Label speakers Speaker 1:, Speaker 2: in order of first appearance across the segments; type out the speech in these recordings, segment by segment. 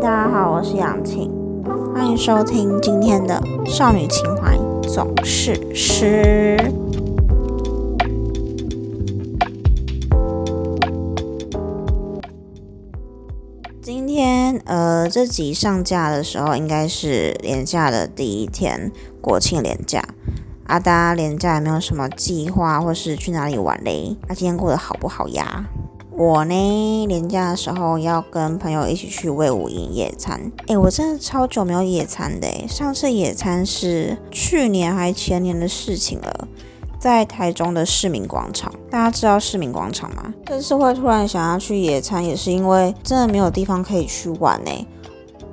Speaker 1: 大家好，我是杨晴，欢迎收听今天的少女情怀总是诗。今天呃，这集上架的时候应该是连假的第一天，国庆连假。阿达连假有没有什么计划，或是去哪里玩嘞？他今天过得好不好呀？我呢，年假的时候要跟朋友一起去魏武营野餐。诶，我真的超久没有野餐的，上次野餐是去年还前年的事情了，在台中的市民广场。大家知道市民广场吗？这次会突然想要去野餐，也是因为真的没有地方可以去玩呢。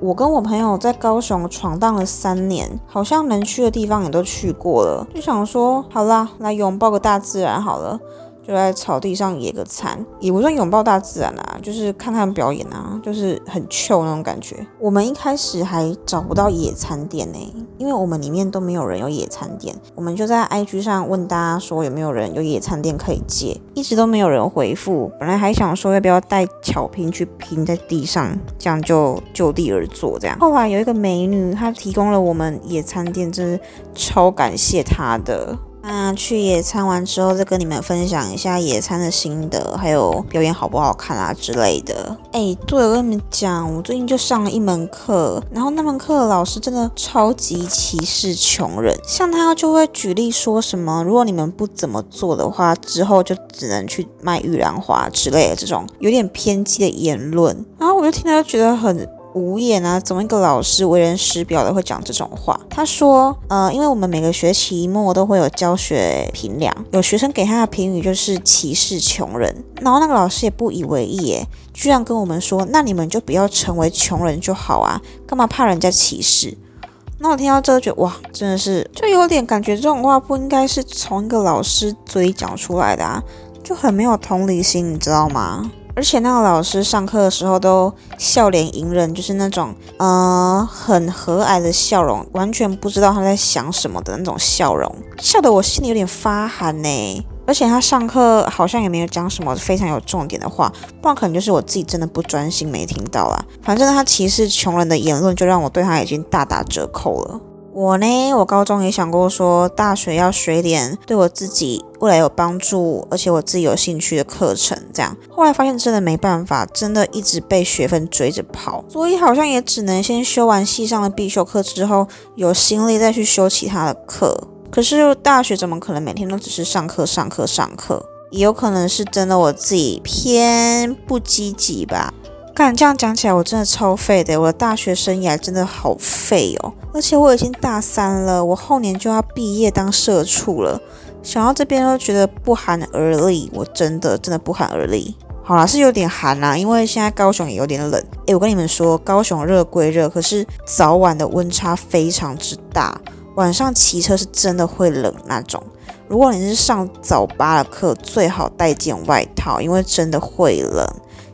Speaker 1: 我跟我朋友在高雄闯荡了三年，好像能去的地方也都去过了，就想说，好啦，来拥抱个大自然好了。就在草地上野个餐，也不算拥抱大自然啊，就是看看表演啊，就是很 chill 那种感觉。我们一开始还找不到野餐店呢，因为我们里面都没有人有野餐店。我们就在 IG 上问大家说有没有人有野餐店可以借，一直都没有人回复。本来还想说要不要带巧拼去拼在地上，这样就就地而坐这样。后来有一个美女，她提供了我们野餐店，真是超感谢她的。那去野餐完之后，再跟你们分享一下野餐的心得，还有表演好不好看啊之类的。哎，对我跟你们讲，我最近就上了一门课，然后那门课的老师真的超级歧视穷人，像他就会举例说什么，如果你们不怎么做的话，之后就只能去卖玉兰花之类的这种有点偏激的言论，然后我就听到觉得很。无言啊！怎么一个老师为人师表的会讲这种话？他说：“呃，因为我们每个学期末都会有教学评量，有学生给他的评语就是歧视穷人，然后那个老师也不以为意，诶，居然跟我们说：那你们就不要成为穷人就好啊，干嘛怕人家歧视？那我听到这，觉得哇，真的是就有点感觉这种话不应该是从一个老师嘴里讲出来的啊，就很没有同理心，你知道吗？”而且那个老师上课的时候都笑脸迎人，就是那种呃很和蔼的笑容，完全不知道他在想什么的那种笑容，笑得我心里有点发寒呢。而且他上课好像也没有讲什么非常有重点的话，不然可能就是我自己真的不专心没听到啦。反正他歧视穷人的言论，就让我对他已经大打折扣了。我呢，我高中也想过说，大学要学点对我自己未来有帮助，而且我自己有兴趣的课程。这样，后来发现真的没办法，真的一直被学分追着跑，所以好像也只能先修完系上的必修课之后，有心力再去修其他的课。可是大学怎么可能每天都只是上课、上课、上课？也有可能是真的我自己偏不积极吧。看这样讲起来，我真的超废的。我的大学生涯真的好废哦，而且我已经大三了，我后年就要毕业当社畜了。想到这边都觉得不寒而栗，我真的真的不寒而栗。好啦，是有点寒啦，因为现在高雄也有点冷。诶，我跟你们说，高雄热归热，可是早晚的温差非常之大，晚上骑车是真的会冷那种。如果你是上早八的课，最好带件外套，因为真的会冷。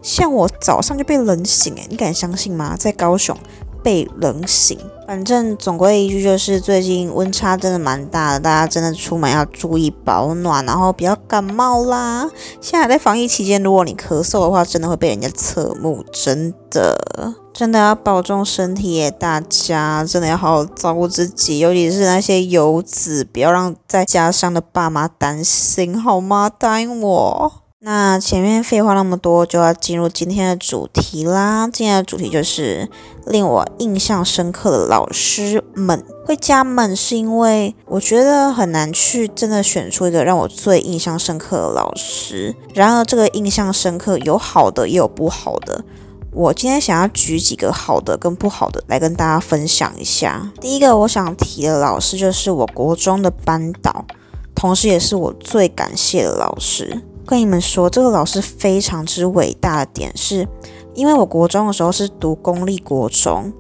Speaker 1: 像我早上就被冷醒诶，你敢相信吗？在高雄被冷醒。反正总归一句就是，最近温差真的蛮大的，大家真的出门要注意保暖，然后不要感冒啦。现在在防疫期间，如果你咳嗽的话，真的会被人家侧目，真的真的要保重身体耶！大家真的要好好照顾自己，尤其是那些游子，不要让在家乡的爸妈担心，好吗？答应我。那前面废话那么多，就要进入今天的主题啦。今天的主题就是令我印象深刻的老师们。会加们是因为我觉得很难去真的选出一个让我最印象深刻的老师。然而，这个印象深刻有好的也有不好的。我今天想要举几个好的跟不好的来跟大家分享一下。第一个我想提的老师就是我国中的班导，同时也是我最感谢的老师。跟你们说，这个老师非常之伟大的点是，因为我国中的时候是读公立国中，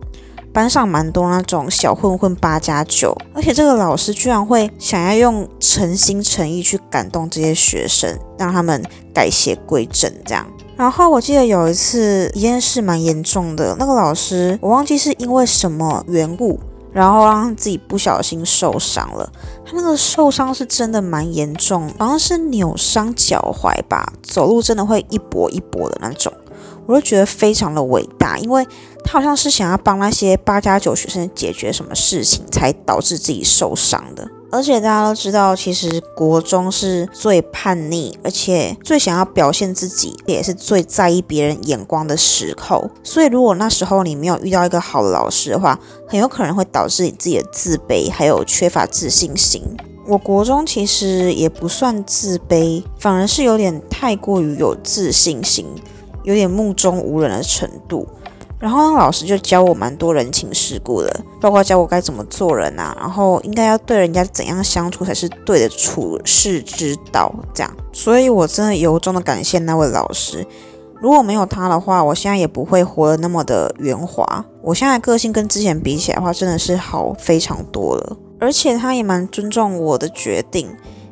Speaker 1: 班上蛮多那种小混混八加九，而且这个老师居然会想要用诚心诚意去感动这些学生，让他们改邪归正这样。然后我记得有一次一件事蛮严重的，那个老师我忘记是因为什么缘故。然后让自己不小心受伤了，他那个受伤是真的蛮严重，好像是扭伤脚踝吧，走路真的会一跛一跛的那种。我就觉得非常的伟大，因为他好像是想要帮那些八加九学生解决什么事情，才导致自己受伤的。而且大家都知道，其实国中是最叛逆，而且最想要表现自己，也是最在意别人眼光的时候。所以，如果那时候你没有遇到一个好的老师的话，很有可能会导致你自己的自卑，还有缺乏自信心。我国中其实也不算自卑，反而是有点太过于有自信心，有点目中无人的程度。然后老师就教我蛮多人情世故的，包括教我该怎么做人啊，然后应该要对人家怎样相处才是对的处事之道，这样。所以我真的由衷的感谢那位老师，如果没有他的话，我现在也不会活得那么的圆滑。我现在个性跟之前比起来的话，真的是好非常多了。而且他也蛮尊重我的决定，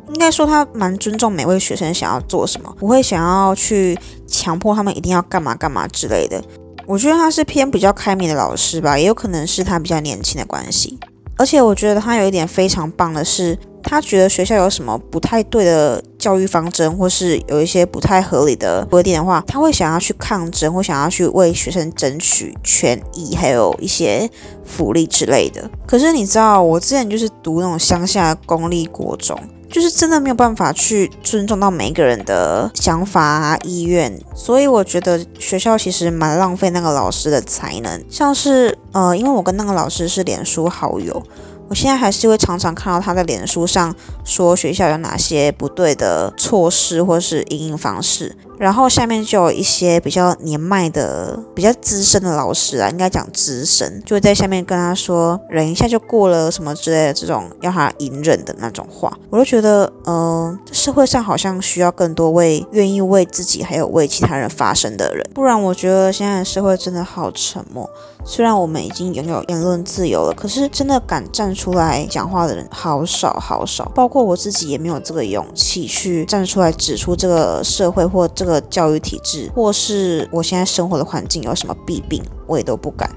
Speaker 1: 应该说他蛮尊重每位学生想要做什么，不会想要去强迫他们一定要干嘛干嘛之类的。我觉得他是偏比较开明的老师吧，也有可能是他比较年轻的关系。而且我觉得他有一点非常棒的是，他觉得学校有什么不太对的教育方针，或是有一些不太合理的规定的话，他会想要去抗争，或想要去为学生争取权益，还有一些福利之类的。可是你知道，我之前就是读那种乡下公立国中。就是真的没有办法去尊重到每一个人的想法啊、意愿，所以我觉得学校其实蛮浪费那个老师的才能。像是呃，因为我跟那个老师是脸书好友，我现在还是会常常看到他在脸书上说学校有哪些不对的措施或是营运方式。然后下面就有一些比较年迈的、比较资深的老师啊，应该讲资深，就会在下面跟他说忍一下就过了什么之类的这种要他隐忍的那种话，我都觉得，嗯，这社会上好像需要更多为愿意为自己还有为其他人发声的人，不然我觉得现在的社会真的好沉默。虽然我们已经拥有言论自由了，可是真的敢站出来讲话的人好少好少，包括我自己也没有这个勇气去站出来指出这个社会或这个。个教育体制，或是我现在生活的环境有什么弊病，我也都不敢。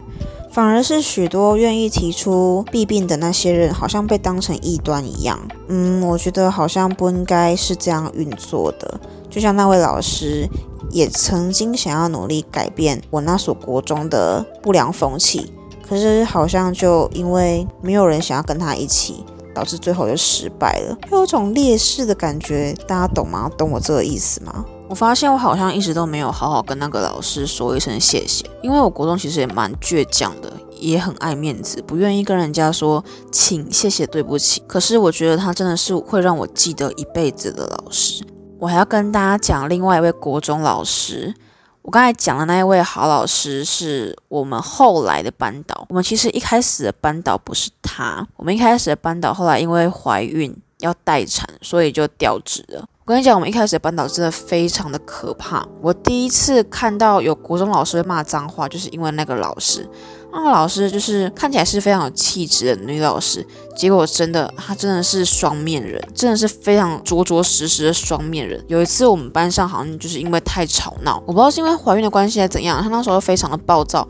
Speaker 1: 反而是许多愿意提出弊病的那些人，好像被当成异端一样。嗯，我觉得好像不应该是这样运作的。就像那位老师，也曾经想要努力改变我那所国中的不良风气，可是好像就因为没有人想要跟他一起，导致最后就失败了，有种劣势的感觉。大家懂吗？懂我这个意思吗？我发现我好像一直都没有好好跟那个老师说一声谢谢，因为我国中其实也蛮倔强的，也很爱面子，不愿意跟人家说请、谢谢、对不起。可是我觉得他真的是会让我记得一辈子的老师。我还要跟大家讲另外一位国中老师，我刚才讲的那一位好老师是我们后来的班导。我们其实一开始的班导不是他，我们一开始的班导后来因为怀孕要待产，所以就调职了。我跟你讲，我们一开始的班导真的非常的可怕。我第一次看到有国中老师会骂脏话，就是因为那个老师。那个老师就是看起来是非常有气质的女老师，结果真的她真的是双面人，真的是非常着着实实的双面人。有一次我们班上好像就是因为太吵闹，我不知道是因为怀孕的关系还是怎样，她那时候非常的暴躁。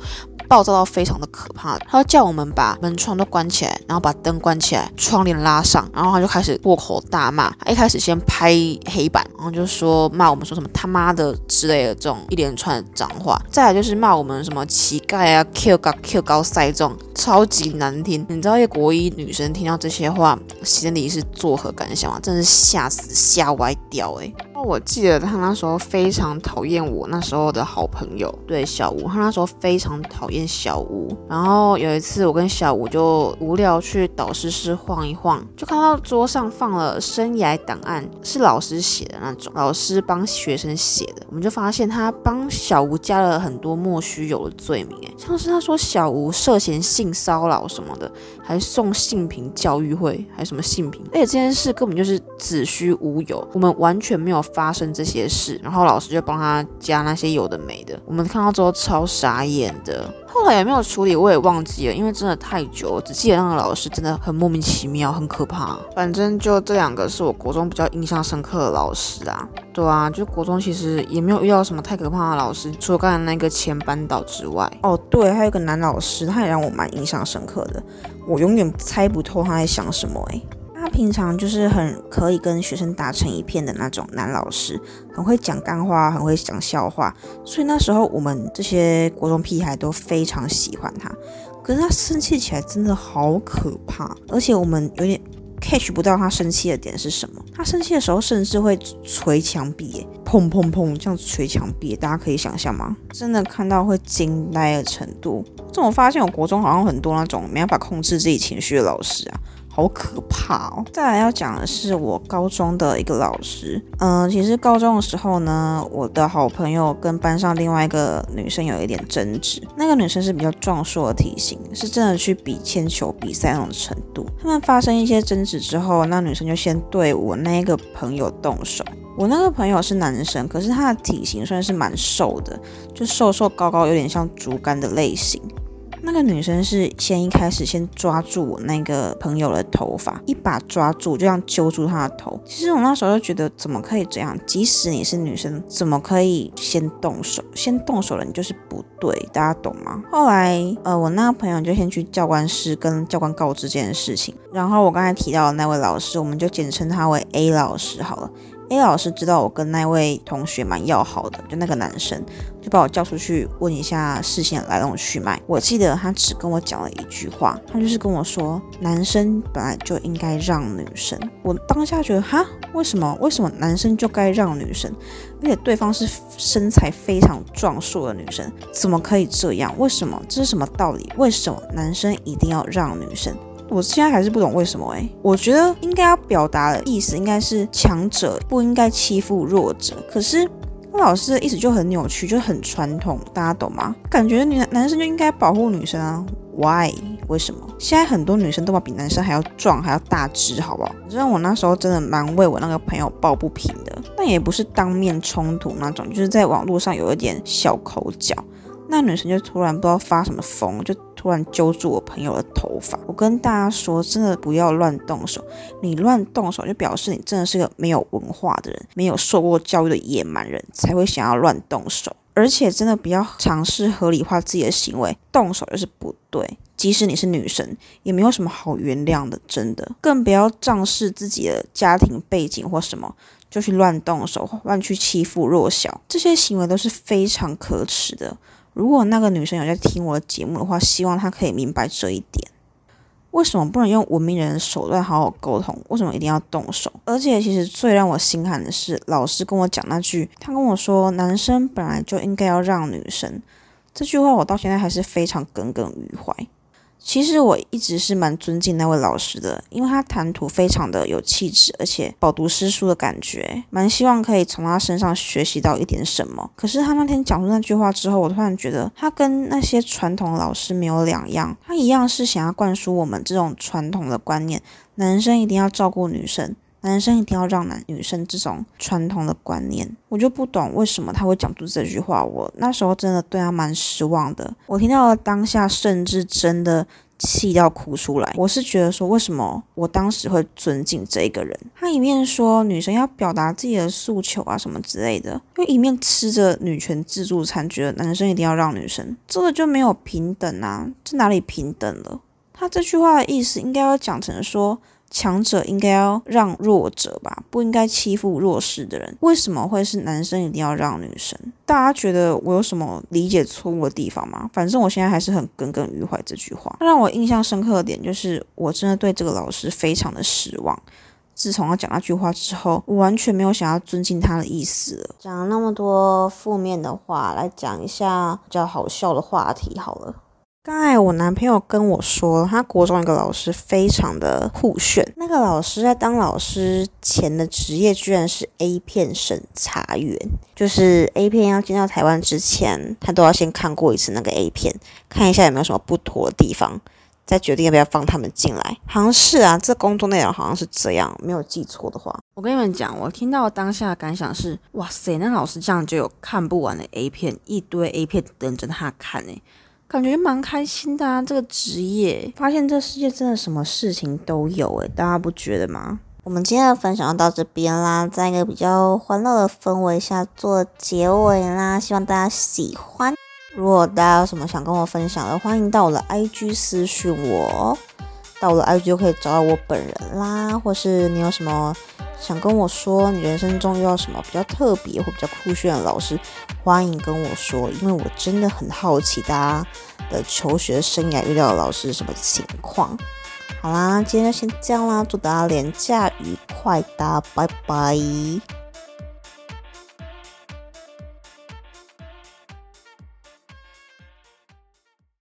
Speaker 1: 暴躁到非常的可怕，他叫我们把门窗都关起来，然后把灯关起来，窗帘拉上，然后他就开始破口大骂。他一开始先拍黑板，然后就说骂我们说什么他妈的之类的这种一连串的脏话，再来就是骂我们什么乞丐啊，Q 高 Q 高塞这种超级难听。你知道一个国一女生听到这些话，心里是作何感想吗？真是吓死吓歪掉哎！我记得他那时候非常讨厌我那时候的好朋友，对小吴，他那时候非常讨厌小吴。然后有一次我跟小吴就无聊去导师室晃一晃，就看到桌上放了生涯档案，是老师写的那种，老师帮学生写的。我们就发现他帮小吴加了很多莫须有的罪名，哎，像是他说小吴涉嫌性骚扰什么的，还送性平教育会，还什么性平，而且这件事根本就是子虚乌有，我们完全没有。发生这些事，然后老师就帮他加那些有的没的，我们看到之后超傻眼的。后来有没有处理我也忘记了，因为真的太久，只记得那个老师真的很莫名其妙，很可怕。反正就这两个是我国中比较印象深刻的老师啊。对啊，就国中其实也没有遇到什么太可怕的老师，除了刚才那个前班导之外。哦，对，还有一个男老师，他也让我蛮印象深刻的，我永远猜不透他在想什么哎。他平常就是很可以跟学生打成一片的那种男老师，很会讲干话，很会讲笑话，所以那时候我们这些国中屁孩都非常喜欢他。可是他生气起来真的好可怕，而且我们有点 catch 不到他生气的点是什么。他生气的时候甚至会捶墙壁，砰砰砰这样捶墙壁，大家可以想象吗？真的看到会惊呆的程度。这种发现，我国中好像很多那种没办法控制自己情绪的老师啊。好可怕哦！再来要讲的是我高中的一个老师，嗯，其实高中的时候呢，我的好朋友跟班上另外一个女生有一点争执。那个女生是比较壮硕的体型，是真的去比铅球比赛那种程度。他们发生一些争执之后，那女生就先对我那个朋友动手。我那个朋友是男生，可是他的体型算是蛮瘦的，就瘦瘦高高，有点像竹竿的类型。那个女生是先一开始先抓住我那个朋友的头发，一把抓住，就这样揪住他的头。其实我那时候就觉得，怎么可以这样？即使你是女生，怎么可以先动手？先动手了，你就是不对，大家懂吗？后来，呃，我那个朋友就先去教官室跟教官告知这件事情。然后我刚才提到的那位老师，我们就简称他为 A 老师好了。A 老师知道我跟那位同学蛮要好的，就那个男生就把我叫出去问一下事情来龙去脉。我记得他只跟我讲了一句话，他就是跟我说，男生本来就应该让女生。我当下觉得，哈，为什么？为什么男生就该让女生？而且对方是身材非常壮硕的女生，怎么可以这样？为什么？这是什么道理？为什么男生一定要让女生？我现在还是不懂为什么哎，我觉得应该要表达的意思应该是强者不应该欺负弱者，可是老师的意思就很扭曲，就很传统，大家懂吗？感觉女男生就应该保护女生啊？Why？为什么？现在很多女生都比男生还要壮，还要大只，好不好？反正我那时候真的蛮为我那个朋友抱不平的，但也不是当面冲突那种，就是在网络上有一点小口角。那女生就突然不知道发什么疯，就。突然揪住我朋友的头发，我跟大家说，真的不要乱动手。你乱动手，就表示你真的是个没有文化的人，没有受过教育的野蛮人，才会想要乱动手。而且真的不要尝试合理化自己的行为，动手就是不对。即使你是女生，也没有什么好原谅的，真的。更不要仗势自己的家庭背景或什么，就去乱动手，乱去欺负弱小，这些行为都是非常可耻的。如果那个女生有在听我的节目的话，希望她可以明白这一点。为什么不能用文明人的手段好好沟通？为什么一定要动手？而且，其实最让我心寒的是，老师跟我讲那句，他跟我说：“男生本来就应该要让女生。”这句话我到现在还是非常耿耿于怀。其实我一直是蛮尊敬那位老师的，因为他谈吐非常的有气质，而且饱读诗书的感觉，蛮希望可以从他身上学习到一点什么。可是他那天讲出那句话之后，我突然觉得他跟那些传统老师没有两样，他一样是想要灌输我们这种传统的观念，男生一定要照顾女生。男生一定要让男女生这种传统的观念，我就不懂为什么他会讲出这句话。我那时候真的对他蛮失望的。我听到了当下，甚至真的气到哭出来。我是觉得说，为什么我当时会尊敬这个人？他一面说女生要表达自己的诉求啊什么之类的，又一面吃着女权自助餐，觉得男生一定要让女生，这个就没有平等啊？这哪里平等了？他这句话的意思应该要讲成说。强者应该要让弱者吧，不应该欺负弱势的人。为什么会是男生一定要让女生？大家觉得我有什么理解错误的地方吗？反正我现在还是很耿耿于怀这句话。让我印象深刻的点就是，我真的对这个老师非常的失望。自从他讲那句话之后，我完全没有想要尊敬他的意思了。讲了那么多负面的话，来讲一下比较好笑的话题好了。刚才我男朋友跟我说，他国中一个老师非常的酷炫。那个老师在当老师前的职业居然是 A 片审查员，就是 A 片要进到台湾之前，他都要先看过一次那个 A 片，看一下有没有什么不妥的地方，再决定要不要放他们进来。好像是啊，这工作内容好像是这样，没有记错的话。我跟你们讲，我听到当下的感想是：哇塞，那老师这样就有看不完的 A 片，一堆 A 片等着他看呢。感觉蛮开心的啊，这个职业，发现这世界真的什么事情都有诶，大家不觉得吗？我们今天的分享就到这边啦，在一个比较欢乐的氛围下做结尾啦，希望大家喜欢。如果大家有什么想跟我分享的，欢迎到我的 IG 私讯我。到我的 IG 就可以找到我本人啦，或是你有什么想跟我说，你人生中遇到什么比较特别或比较酷炫的老师，欢迎跟我说，因为我真的很好奇大家的求学生涯遇到的老师是什么情况。好啦，今天就先这样啦，祝大家廉假愉快，大家拜拜。